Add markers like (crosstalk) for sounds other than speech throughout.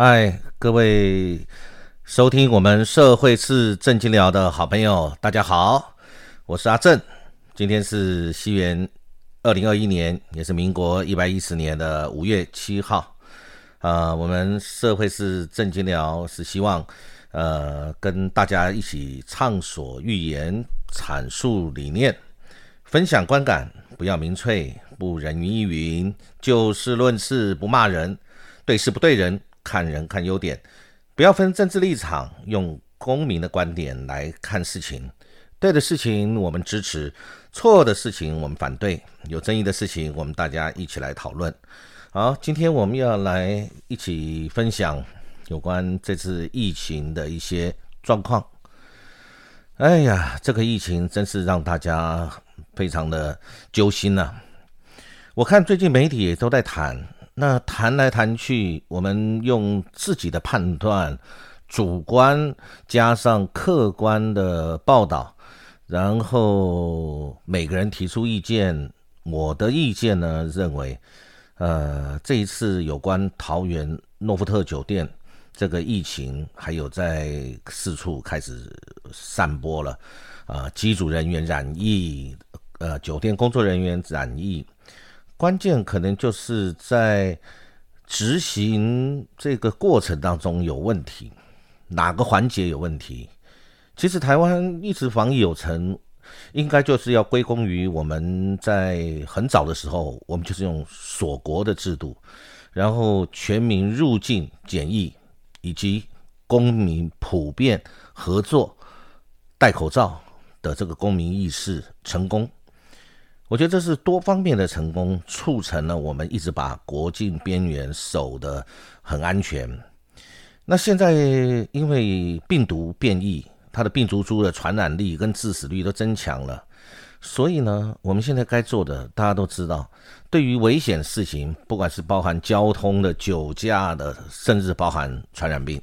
嗨，各位收听我们社会是正经聊的好朋友，大家好，我是阿正。今天是西元二零二一年，也是民国一百一十年的五月七号。啊，我们社会是正经聊，是希望呃跟大家一起畅所欲言，阐述理念，分享观感，不要民粹，不人云亦云，就事论事，不骂人，对事不对人。看人看优点，不要分政治立场，用公民的观点来看事情。对的事情我们支持，错的事情我们反对，有争议的事情我们大家一起来讨论。好，今天我们要来一起分享有关这次疫情的一些状况。哎呀，这个疫情真是让大家非常的揪心呐！我看最近媒体都在谈。那谈来谈去，我们用自己的判断、主观加上客观的报道，然后每个人提出意见。我的意见呢，认为，呃，这一次有关桃园诺富特酒店这个疫情，还有在四处开始散播了，啊，机组人员染疫，呃，酒店工作人员染疫。关键可能就是在执行这个过程当中有问题，哪个环节有问题？其实台湾一直防疫有成，应该就是要归功于我们在很早的时候，我们就是用锁国的制度，然后全民入境检疫，以及公民普遍合作戴口罩的这个公民意识成功。我觉得这是多方面的成功，促成了我们一直把国境边缘守得很安全。那现在因为病毒变异，它的病毒株的传染力跟致死率都增强了，所以呢，我们现在该做的，大家都知道，对于危险事情，不管是包含交通的、酒驾的，甚至包含传染病，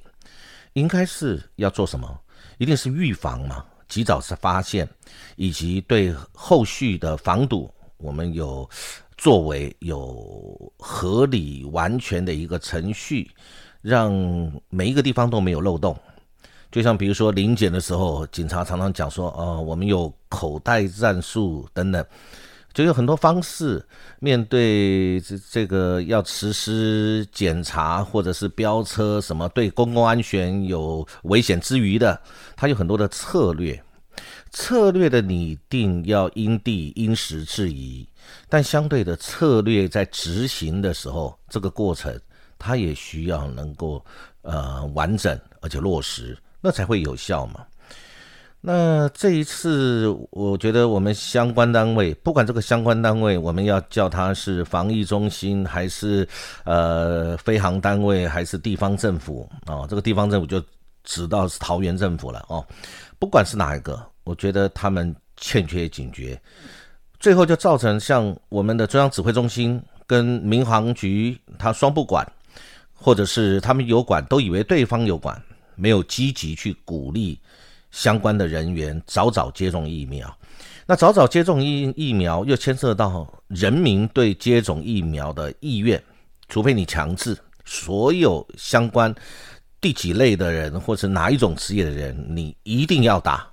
应该是要做什么？一定是预防嘛。及早是发现，以及对后续的防堵，我们有作为有合理完全的一个程序，让每一个地方都没有漏洞。就像比如说临检的时候，警察常常讲说，呃，我们有口袋战术等等，就有很多方式面对这这个要实施检查或者是飙车什么，对公共安全有危险之余的，它有很多的策略。策略的拟定要因地因时制宜，但相对的策略在执行的时候，这个过程它也需要能够呃完整而且落实，那才会有效嘛。那这一次，我觉得我们相关单位，不管这个相关单位，我们要叫它是防疫中心，还是呃飞航单位，还是地方政府啊？这个地方政府就指到是桃园政府了哦。不管是哪一个。我觉得他们欠缺警觉，最后就造成像我们的中央指挥中心跟民航局，他双不管，或者是他们有管，都以为对方有管，没有积极去鼓励相关的人员早早接种疫苗。那早早接种疫疫苗，又牵涉到人民对接种疫苗的意愿，除非你强制所有相关第几类的人，或者哪一种职业的人，你一定要打。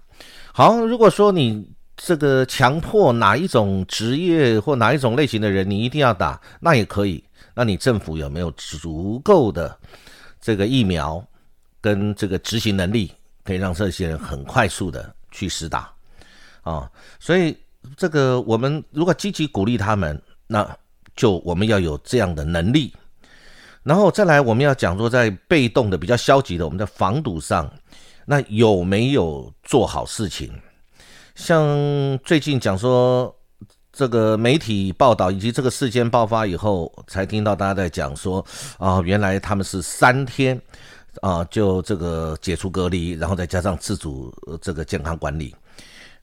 好，如果说你这个强迫哪一种职业或哪一种类型的人，你一定要打，那也可以。那你政府有没有足够的这个疫苗跟这个执行能力，可以让这些人很快速的去实打啊？所以这个我们如果积极鼓励他们，那就我们要有这样的能力。然后再来，我们要讲说，在被动的、比较消极的，我们在防堵上。那有没有做好事情？像最近讲说，这个媒体报道以及这个事件爆发以后，才听到大家在讲说，啊，原来他们是三天啊，就这个解除隔离，然后再加上自主这个健康管理。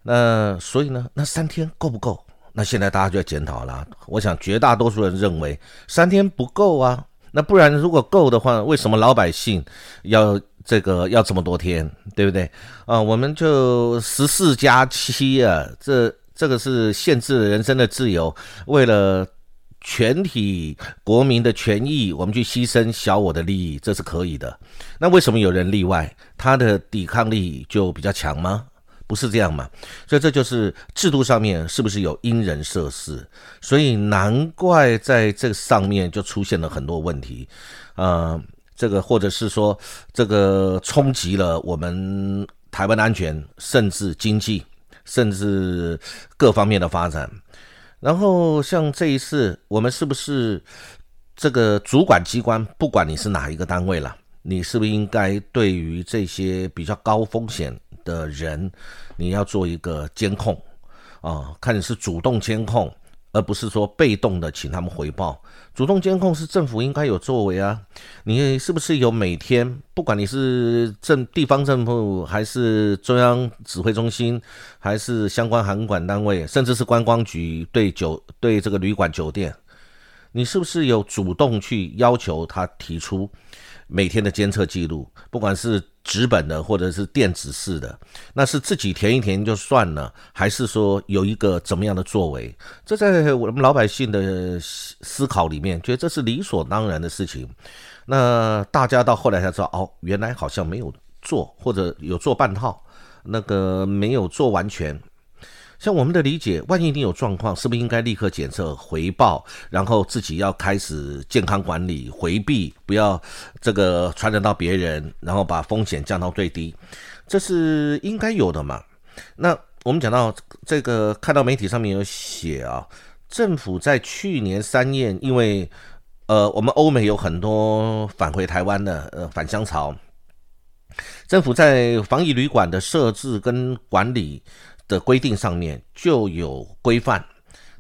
那所以呢，那三天够不够？那现在大家就要检讨了。我想绝大多数人认为三天不够啊。那不然如果够的话，为什么老百姓要？这个要这么多天，对不对啊？我们就十四加七啊，这这个是限制人生的自由。为了全体国民的权益，我们去牺牲小我的利益，这是可以的。那为什么有人例外？他的抵抗力就比较强吗？不是这样嘛？所以这就是制度上面是不是有因人设事？所以难怪在这上面就出现了很多问题，呃，这个或者是说这个冲击了我们台湾的安全，甚至经济，甚至各方面的发展。然后像这一次，我们是不是这个主管机关，不管你是哪一个单位了，你是不是应该对于这些比较高风险？的人，你要做一个监控啊，看你是主动监控，而不是说被动的请他们回报。主动监控是政府应该有作为啊，你是不是有每天，不管你是政地方政府，还是中央指挥中心，还是相关航管单位，甚至是观光局对酒对这个旅馆酒店，你是不是有主动去要求他提出？每天的监测记录，不管是纸本的或者是电子式的，那是自己填一填就算了，还是说有一个怎么样的作为？这在我们老百姓的思考里面，觉得这是理所当然的事情。那大家到后来才知道，哦，原来好像没有做，或者有做半套，那个没有做完全。像我们的理解，万一你有状况，是不是应该立刻检测回报，然后自己要开始健康管理，回避不要这个传染到别人，然后把风险降到最低，这是应该有的嘛？那我们讲到这个，看到媒体上面有写啊，政府在去年三月，因为呃，我们欧美有很多返回台湾的呃返乡潮，政府在防疫旅馆的设置跟管理。的规定上面就有规范。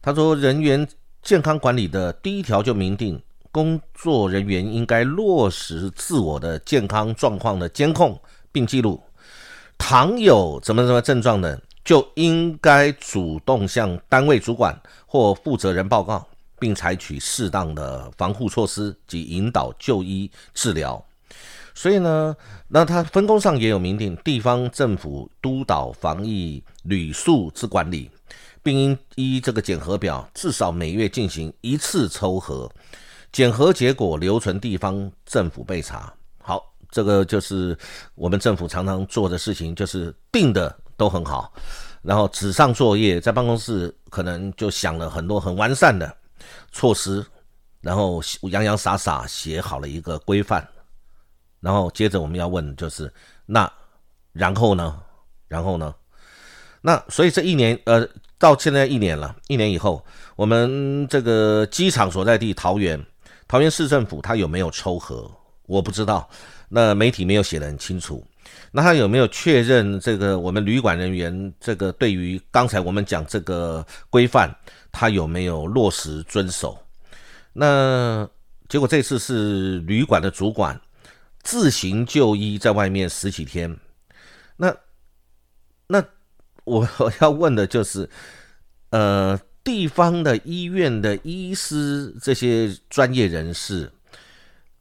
他说，人员健康管理的第一条就明定，工作人员应该落实自我的健康状况的监控并记录。倘有怎么怎么症状的，就应该主动向单位主管或负责人报告，并采取适当的防护措施及引导就医治疗。所以呢，那他分工上也有明定，地方政府督导防疫旅宿之管理，并应依这个检核表，至少每月进行一次抽核，检核结果留存地方政府备查。好，这个就是我们政府常常做的事情，就是定的都很好，然后纸上作业，在办公室可能就想了很多很完善的措施，然后洋洋洒洒写好了一个规范。然后接着我们要问就是，那然后呢？然后呢？那所以这一年，呃，到现在一年了，一年以后，我们这个机场所在地桃园，桃园市政府他有没有抽核？我不知道，那媒体没有写得很清楚。那他有没有确认这个我们旅馆人员这个对于刚才我们讲这个规范，他有没有落实遵守？那结果这次是旅馆的主管。自行就医，在外面十几天，那那我 (laughs) 我要问的就是，呃，地方的医院的医师这些专业人士，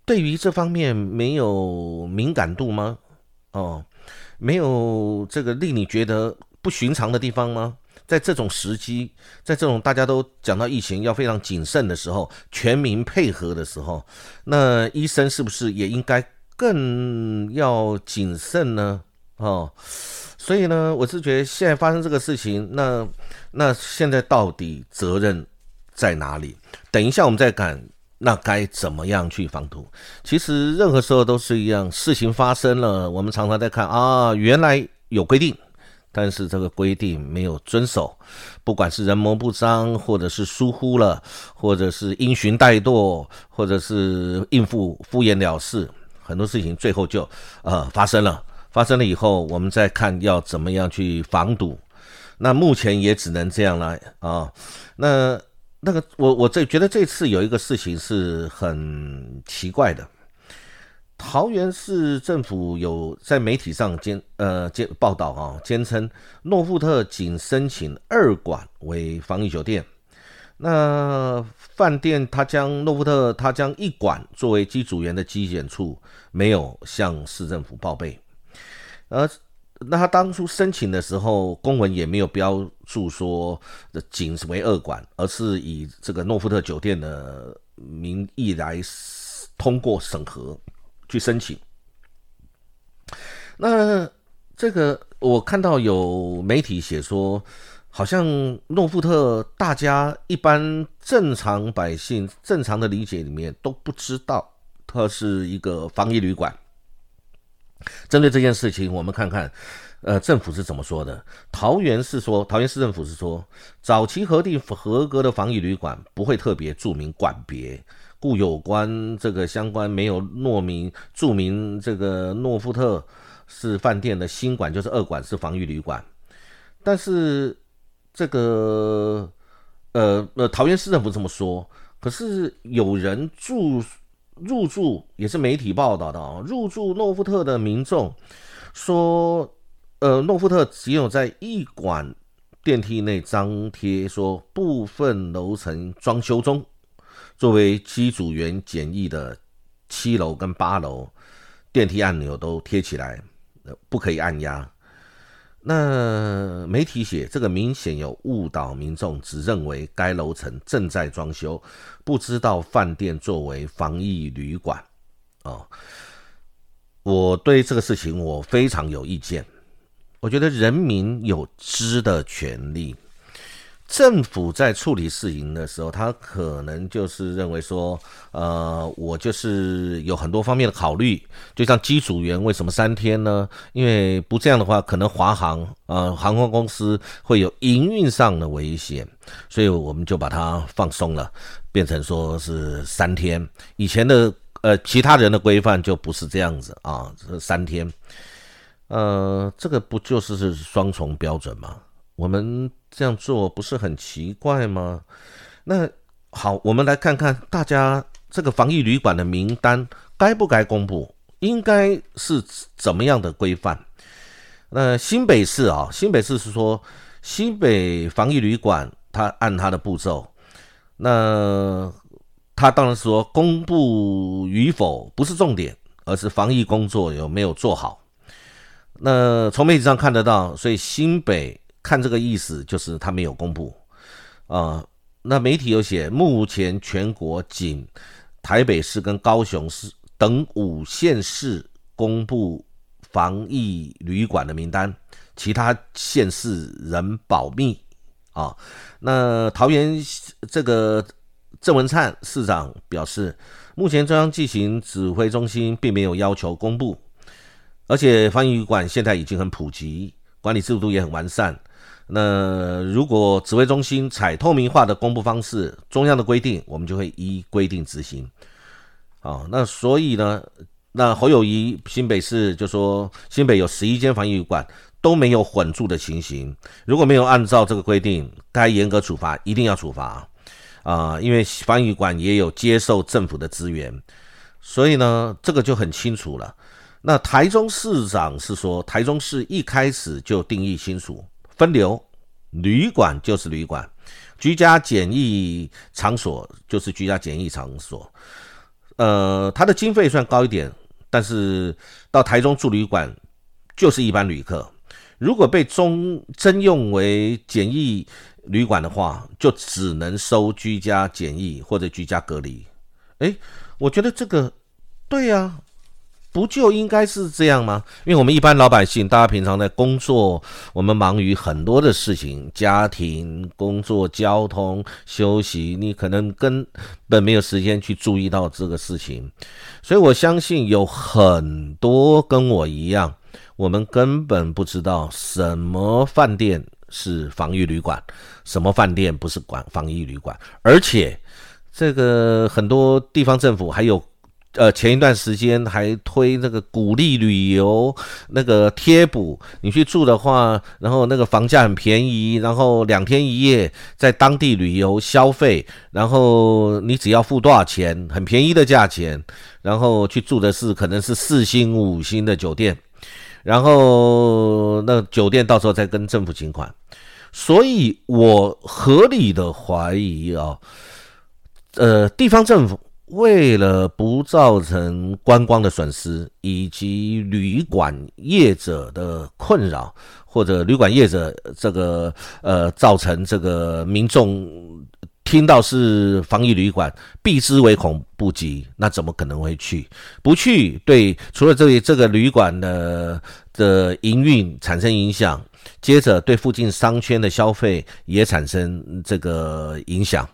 对于这方面没有敏感度吗？哦，没有这个令你觉得不寻常的地方吗？在这种时机，在这种大家都讲到疫情要非常谨慎的时候，全民配合的时候，那医生是不是也应该？更要谨慎呢，哦，所以呢，我是觉得现在发生这个事情，那那现在到底责任在哪里？等一下我们再看，那该怎么样去防堵？其实任何时候都是一样，事情发生了，我们常常在看啊，原来有规定，但是这个规定没有遵守，不管是人谋不臧，或者是疏忽了，或者是因循怠惰，或者是应付敷衍了事。很多事情最后就呃发生了，发生了以后，我们再看要怎么样去防堵。那目前也只能这样了啊。那那个我我这觉得这次有一个事情是很奇怪的，桃园市政府有在媒体上监呃监报道啊，坚称诺富特仅申请二馆为防疫酒店。那饭店他将诺富特他将一馆作为机组员的机检处，没有向市政府报备，而那他当初申请的时候，公文也没有标注说仅是为二馆，而是以这个诺富特酒店的名义来通过审核去申请。那这个我看到有媒体写说，好像诺富特大家一般正常百姓正常的理解里面都不知道它是一个防疫旅馆。针对这件事情，我们看看，呃，政府是怎么说的？桃园是说，桃园市政府是说，早期核定合格的防疫旅馆不会特别注明馆别，故有关这个相关没有诺明注明这个诺富特是饭店的新馆，就是二馆是防疫旅馆。但是这个，呃呃，桃园市政府这么说，可是有人住。入住也是媒体报道的啊，入住诺富特的民众说，呃，诺富特只有在一馆电梯内张贴说部分楼层装修中，作为机组员简易的七楼跟八楼电梯按钮都贴起来，不可以按压。那媒体写这个明显有误导民众，只认为该楼层正在装修，不知道饭店作为防疫旅馆。哦，我对这个事情我非常有意见。我觉得人民有知的权利。政府在处理事情的时候，他可能就是认为说，呃，我就是有很多方面的考虑。就像机组员为什么三天呢？因为不这样的话，可能华航呃航空公司会有营运上的危险，所以我们就把它放松了，变成说是三天。以前的呃其他人的规范就不是这样子啊，是三天。呃，这个不就是双重标准吗？我们这样做不是很奇怪吗？那好，我们来看看大家这个防疫旅馆的名单该不该公布？应该是怎么样的规范？那新北市啊，新北市是说新北防疫旅馆，它按它的步骤，那他当然说公布与否不是重点，而是防疫工作有没有做好。那从媒体上看得到，所以新北。看这个意思，就是他没有公布啊。那媒体有写，目前全国仅台北市跟高雄市等五县市公布防疫旅馆的名单，其他县市仍保密啊。那桃园这个郑文灿市长表示，目前中央进行指挥中心并没有要求公布，而且防疫旅馆现在已经很普及，管理制度也很完善。那如果指挥中心采透明化的公布方式，中央的规定，我们就会依规定执行。啊，那所以呢，那侯友谊新北市就说，新北有十一间防疫旅馆都没有混住的情形，如果没有按照这个规定，该严格处罚，一定要处罚啊，因为防疫馆也有接受政府的资源，所以呢，这个就很清楚了。那台中市长是说，台中市一开始就定义清楚。分流，旅馆就是旅馆，居家检疫场所就是居家检疫场所。呃，他的经费算高一点，但是到台中住旅馆就是一般旅客。如果被中征用为检疫旅馆的话，就只能收居家检疫或者居家隔离。诶，我觉得这个对呀。不就应该是这样吗？因为我们一般老百姓，大家平常在工作，我们忙于很多的事情，家庭、工作、交通、休息，你可能根本没有时间去注意到这个事情。所以我相信有很多跟我一样，我们根本不知道什么饭店是防疫旅馆，什么饭店不是管防疫旅馆，而且这个很多地方政府还有。呃，前一段时间还推那个鼓励旅游那个贴补，你去住的话，然后那个房价很便宜，然后两天一夜在当地旅游消费，然后你只要付多少钱，很便宜的价钱，然后去住的是可能是四星五星的酒店，然后那酒店到时候再跟政府请款，所以我合理的怀疑啊，呃，地方政府。为了不造成观光的损失，以及旅馆业者的困扰，或者旅馆业者这个呃造成这个民众听到是防疫旅馆，避之唯恐不及，那怎么可能会去？不去，对，除了这里这个旅馆的的营运产生影响，接着对附近商圈的消费也产生这个影响。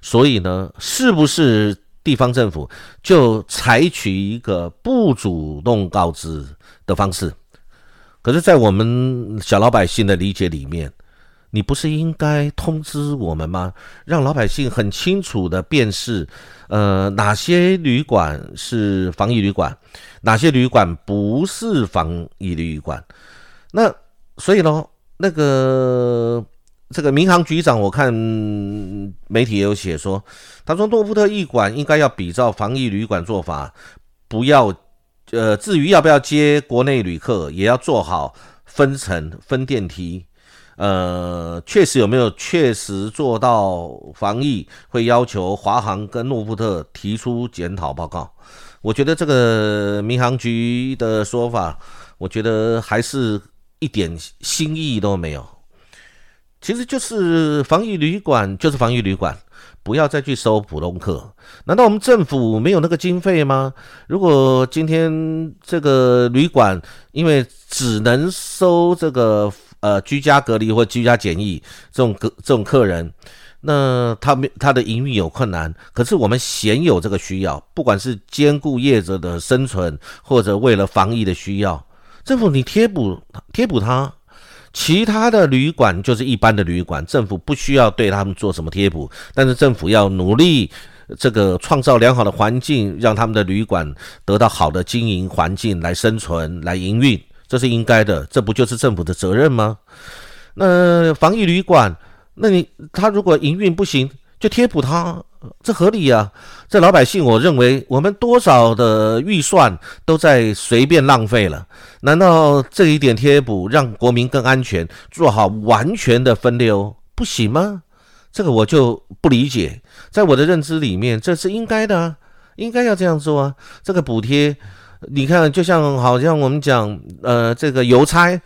所以呢，是不是？地方政府就采取一个不主动告知的方式，可是，在我们小老百姓的理解里面，你不是应该通知我们吗？让老百姓很清楚的辨识，呃，哪些旅馆是防疫旅馆，哪些旅馆不是防疫旅馆。那所以呢，那个。这个民航局长，我看媒体也有写说，他说诺富特驿馆应该要比照防疫旅馆做法，不要，呃，至于要不要接国内旅客，也要做好分层分电梯，呃，确实有没有确实做到防疫，会要求华航跟诺富特提出检讨报告。我觉得这个民航局的说法，我觉得还是一点新意都没有。其实就是防疫旅馆，就是防疫旅馆，不要再去收普通客。难道我们政府没有那个经费吗？如果今天这个旅馆因为只能收这个呃居家隔离或居家检疫这种客这种客人，那他没他的营运有困难，可是我们鲜有这个需要，不管是兼顾业者的生存，或者为了防疫的需要，政府你贴补贴补他。其他的旅馆就是一般的旅馆，政府不需要对他们做什么贴补，但是政府要努力这个创造良好的环境，让他们的旅馆得到好的经营环境来生存、来营运，这是应该的，这不就是政府的责任吗？那防疫旅馆，那你他如果营运不行，就贴补他。这合理呀！这老百姓，我认为我们多少的预算都在随便浪费了。难道这一点贴补让国民更安全，做好完全的分流不行吗？这个我就不理解。在我的认知里面，这是应该的啊，应该要这样做啊。这个补贴，你看，就像好像我们讲，呃，这个邮差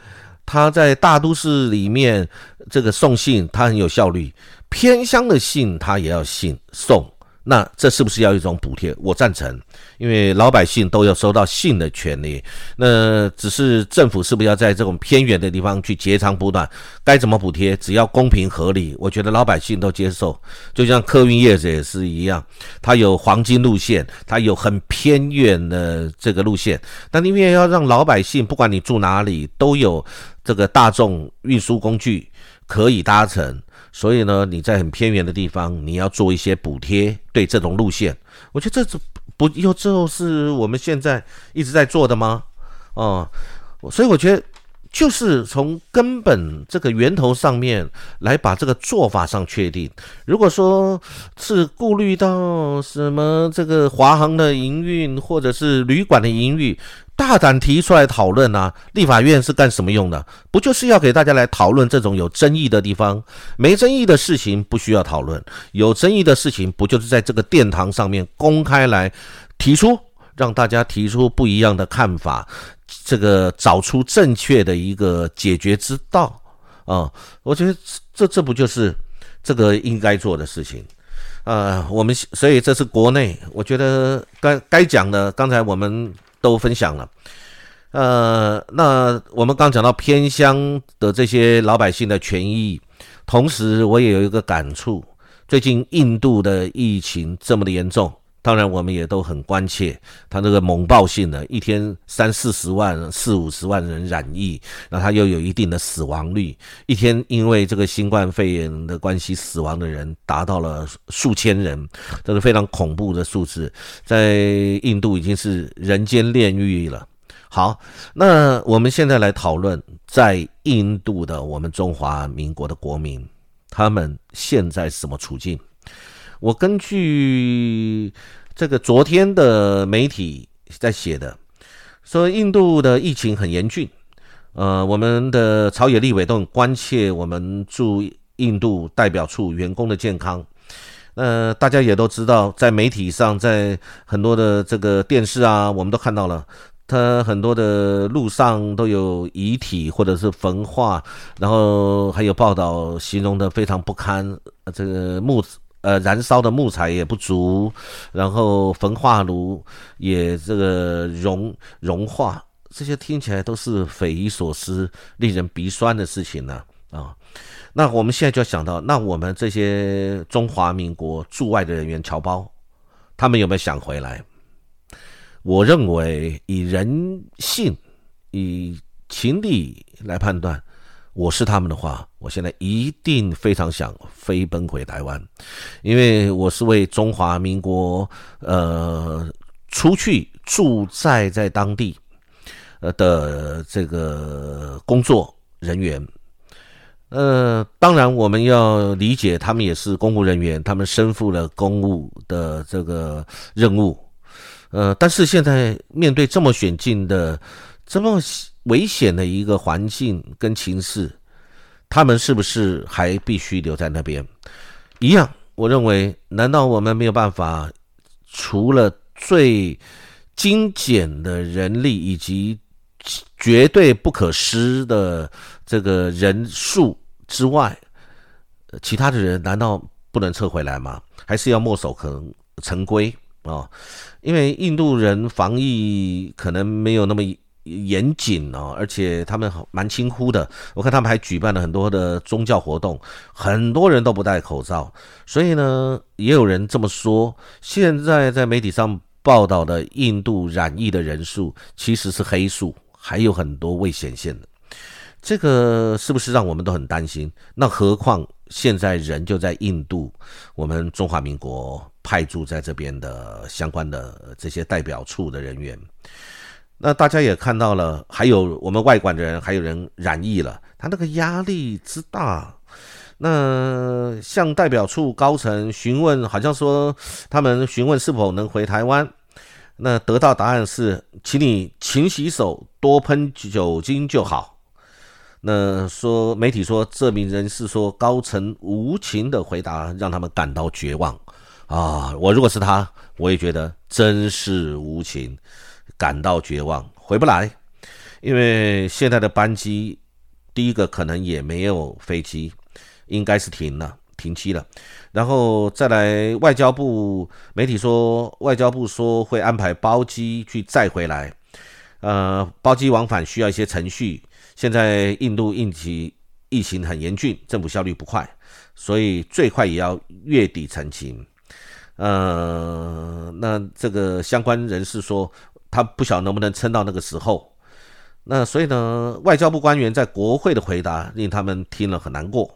他在大都市里面这个送信，他很有效率。偏乡的信他也要信送，那这是不是要一种补贴？我赞成，因为老百姓都要收到信的权利。那只是政府是不是要在这种偏远的地方去截长补短？该怎么补贴？只要公平合理，我觉得老百姓都接受。就像客运业者也是一样，它有黄金路线，它有很偏远的这个路线，但因为要让老百姓不管你住哪里都有这个大众运输工具可以搭乘。所以呢，你在很偏远的地方，你要做一些补贴，对这种路线，我觉得这不又就是我们现在一直在做的吗？哦，所以我觉得就是从根本这个源头上面来把这个做法上确定。如果说是顾虑到什么这个华航的营运，或者是旅馆的营运。大胆提出来讨论啊！立法院是干什么用的？不就是要给大家来讨论这种有争议的地方？没争议的事情不需要讨论，有争议的事情不就是在这个殿堂上面公开来提出，让大家提出不一样的看法，这个找出正确的一个解决之道啊！我觉得这这不就是这个应该做的事情啊？我们所以这是国内，我觉得该该讲的，刚才我们。都分享了，呃，那我们刚讲到偏乡的这些老百姓的权益，同时我也有一个感触，最近印度的疫情这么的严重，当然我们也都很关切，他那个猛爆性的，一天三四十万、四五十万人染疫，那他又有一定的死亡率，一天因为这个新冠肺炎的关系死亡的人达到了数千人，这是非常恐怖的数字，在印度已经是人间炼狱了。好，那我们现在来讨论在印度的我们中华民国的国民，他们现在什么处境？我根据这个昨天的媒体在写的，说印度的疫情很严峻，呃，我们的朝野立委都很关切我们驻印度代表处员工的健康，呃，大家也都知道，在媒体上，在很多的这个电视啊，我们都看到了，他很多的路上都有遗体或者是焚化，然后还有报道形容的非常不堪，这个木呃燃烧的木材也不足，然后焚化炉也这个融融化，这些听起来都是匪夷所思、令人鼻酸的事情呢啊。那我们现在就要想到，那我们这些中华民国驻外的人员侨胞，他们有没有想回来？我认为以人性、以情理来判断，我是他们的话，我现在一定非常想飞奔回台湾，因为我是为中华民国呃出去驻在在当地呃的这个工作人员。呃，当然，我们要理解，他们也是公务人员，他们身负了公务的这个任务。呃，但是现在面对这么险境的、这么危险的一个环境跟情势，他们是不是还必须留在那边？一样，我认为，难道我们没有办法，除了最精简的人力以及绝对不可失的这个人数？之外，其他的人难道不能撤回来吗？还是要墨守成成规啊？因为印度人防疫可能没有那么严谨哦，而且他们蛮轻忽的。我看他们还举办了很多的宗教活动，很多人都不戴口罩。所以呢，也有人这么说：现在在媒体上报道的印度染疫的人数其实是黑数，还有很多未显现的。这个是不是让我们都很担心？那何况现在人就在印度，我们中华民国派驻在这边的相关的这些代表处的人员，那大家也看到了，还有我们外管的人，还有人染疫了，他那个压力之大。那向代表处高层询问，好像说他们询问是否能回台湾，那得到答案是，请你勤洗手，多喷酒精就好。那说媒体说这名人士说高层无情的回答让他们感到绝望啊！我如果是他，我也觉得真是无情，感到绝望，回不来，因为现在的班机第一个可能也没有飞机，应该是停了，停机了。然后再来，外交部媒体说，外交部说会安排包机去载回来，呃，包机往返需要一些程序。现在印度应急疫情很严峻，政府效率不快，所以最快也要月底成型。呃，那这个相关人士说，他不晓得能不能撑到那个时候。那所以呢，外交部官员在国会的回答令他们听了很难过。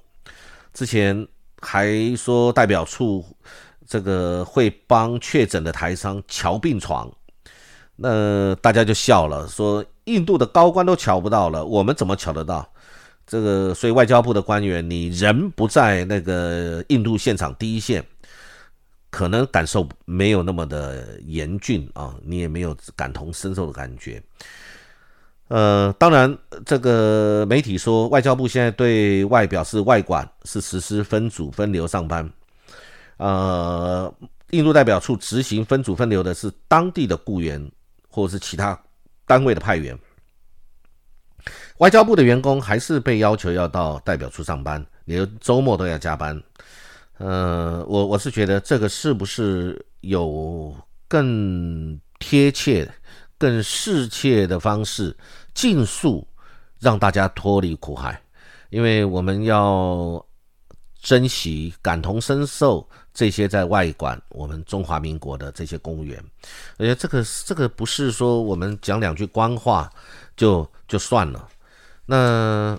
之前还说代表处这个会帮确诊的台商瞧病床，那大家就笑了，说。印度的高官都瞧不到了，我们怎么瞧得到？这个，所以外交部的官员，你人不在那个印度现场第一线，可能感受没有那么的严峻啊，你也没有感同身受的感觉。呃，当然，这个媒体说，外交部现在对外表示外管是实施分组分流上班，呃，印度代表处执行分组分流的是当地的雇员或者是其他。单位的派员，外交部的员工还是被要求要到代表处上班，连周末都要加班。呃，我我是觉得这个是不是有更贴切、更适切的方式，尽速让大家脱离苦海？因为我们要珍惜、感同身受。这些在外管我们中华民国的这些公务员，而且这个这个不是说我们讲两句官话就就算了。那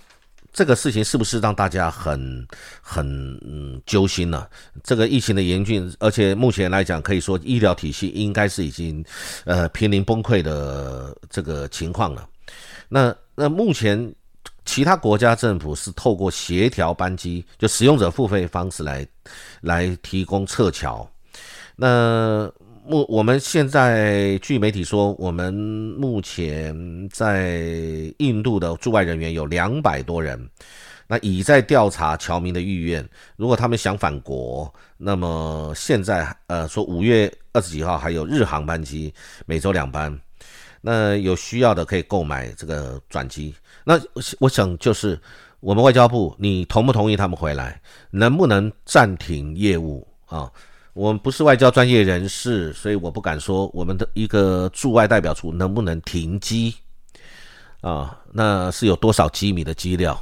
这个事情是不是让大家很很嗯揪心呢？这个疫情的严峻，而且目前来讲，可以说医疗体系应该是已经呃濒临崩溃的这个情况了。那那目前。其他国家政府是透过协调班机，就使用者付费方式来来提供撤侨。那目我们现在据媒体说，我们目前在印度的驻外人员有两百多人，那已在调查侨民的意愿，如果他们想返国，那么现在呃说五月二十几号还有日航班机，每周两班，那有需要的可以购买这个转机。那我想就是我们外交部，你同不同意他们回来？能不能暂停业务啊？我们不是外交专业人士，所以我不敢说我们的一个驻外代表处能不能停机啊？那是有多少机密的机料？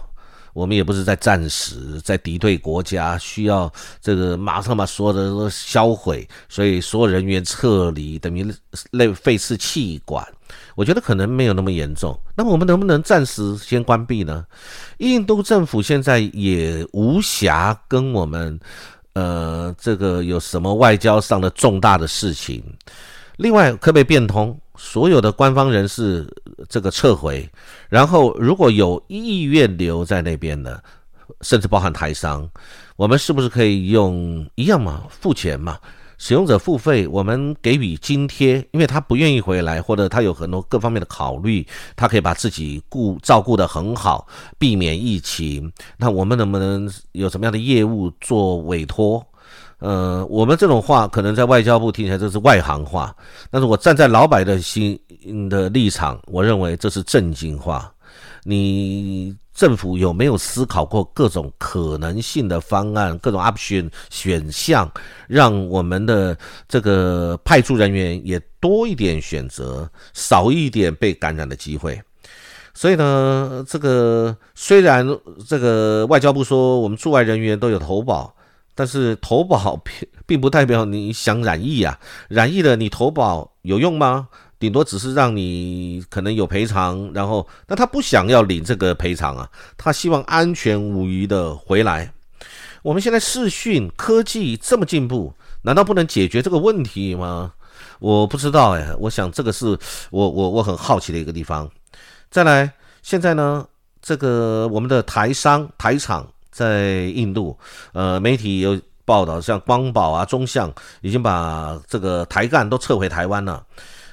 我们也不是在战时，在敌对国家需要这个马上把所有的都销毁，所以所有人员撤离，等于类废弃气管。我觉得可能没有那么严重。那么我们能不能暂时先关闭呢？印度政府现在也无暇跟我们。呃，这个有什么外交上的重大的事情？另外，可不可以变通？所有的官方人士这个撤回，然后如果有意愿留在那边的，甚至包含台商，我们是不是可以用一样嘛，付钱嘛？使用者付费，我们给予津贴，因为他不愿意回来，或者他有很多各方面的考虑，他可以把自己顾照顾得很好，避免疫情。那我们能不能有什么样的业务做委托？呃，我们这种话可能在外交部听起来这是外行话，但是我站在老百的心的立场，我认为这是正经话。你。政府有没有思考过各种可能性的方案、各种 option 选项，让我们的这个派驻人员也多一点选择，少一点被感染的机会？所以呢，这个虽然这个外交部说我们驻外人员都有投保，但是投保并不代表你想染疫啊，染疫了你投保有用吗？顶多只是让你可能有赔偿，然后那他不想要领这个赔偿啊，他希望安全无虞的回来。我们现在视讯科技这么进步，难道不能解决这个问题吗？我不知道哎，我想这个是我我我很好奇的一个地方。再来，现在呢，这个我们的台商台厂在印度，呃，媒体有报道，像光宝啊、中向已经把这个台干都撤回台湾了。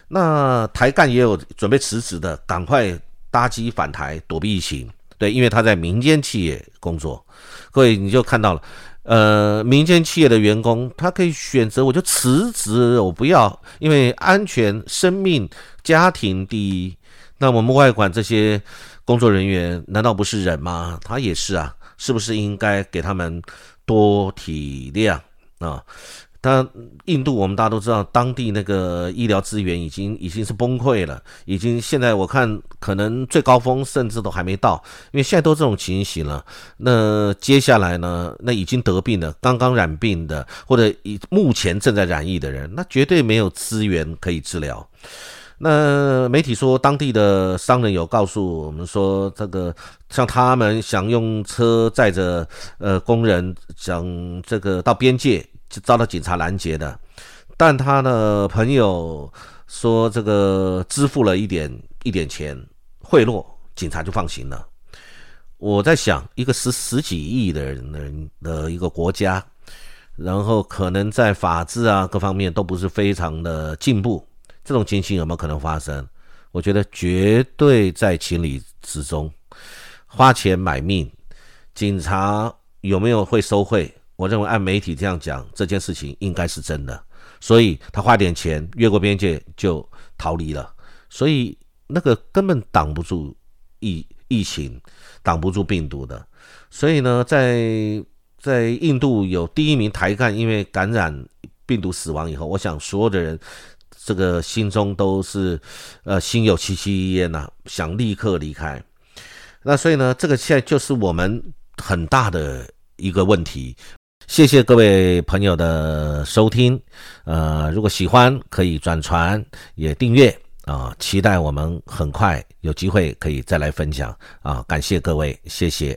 那台干也有准备辞职的，赶快搭机返台躲避疫情。对，因为他在民间企业工作，各位你就看到了，呃，民间企业的员工他可以选择，我就辞职，我不要，因为安全、生命、家庭第一。那我们外管这些工作人员难道不是人吗？他也是啊，是不是应该给他们多体谅啊？但印度，我们大家都知道，当地那个医疗资源已经已经是崩溃了，已经现在我看可能最高峰甚至都还没到，因为现在都这种情形了。那接下来呢？那已经得病的、刚刚染病的，或者以目前正在染疫的人，那绝对没有资源可以治疗。那媒体说，当地的商人有告诉我们说，这个像他们想用车载着呃工人，想这个到边界。是遭到警察拦截的，但他的朋友说这个支付了一点一点钱贿赂，警察就放行了。我在想，一个十十几亿的人的一个国家，然后可能在法治啊各方面都不是非常的进步，这种情形有没有可能发生？我觉得绝对在情理之中。花钱买命，警察有没有会收贿？我认为按媒体这样讲，这件事情应该是真的，所以他花点钱越过边界就逃离了，所以那个根本挡不住疫疫情，挡不住病毒的。所以呢，在在印度有第一名台干因为感染病毒死亡以后，我想所有的人这个心中都是呃心有戚戚焉呐，想立刻离开。那所以呢，这个现在就是我们很大的一个问题。谢谢各位朋友的收听，呃，如果喜欢可以转传也订阅。啊，期待我们很快有机会可以再来分享。啊，感谢各位，谢谢。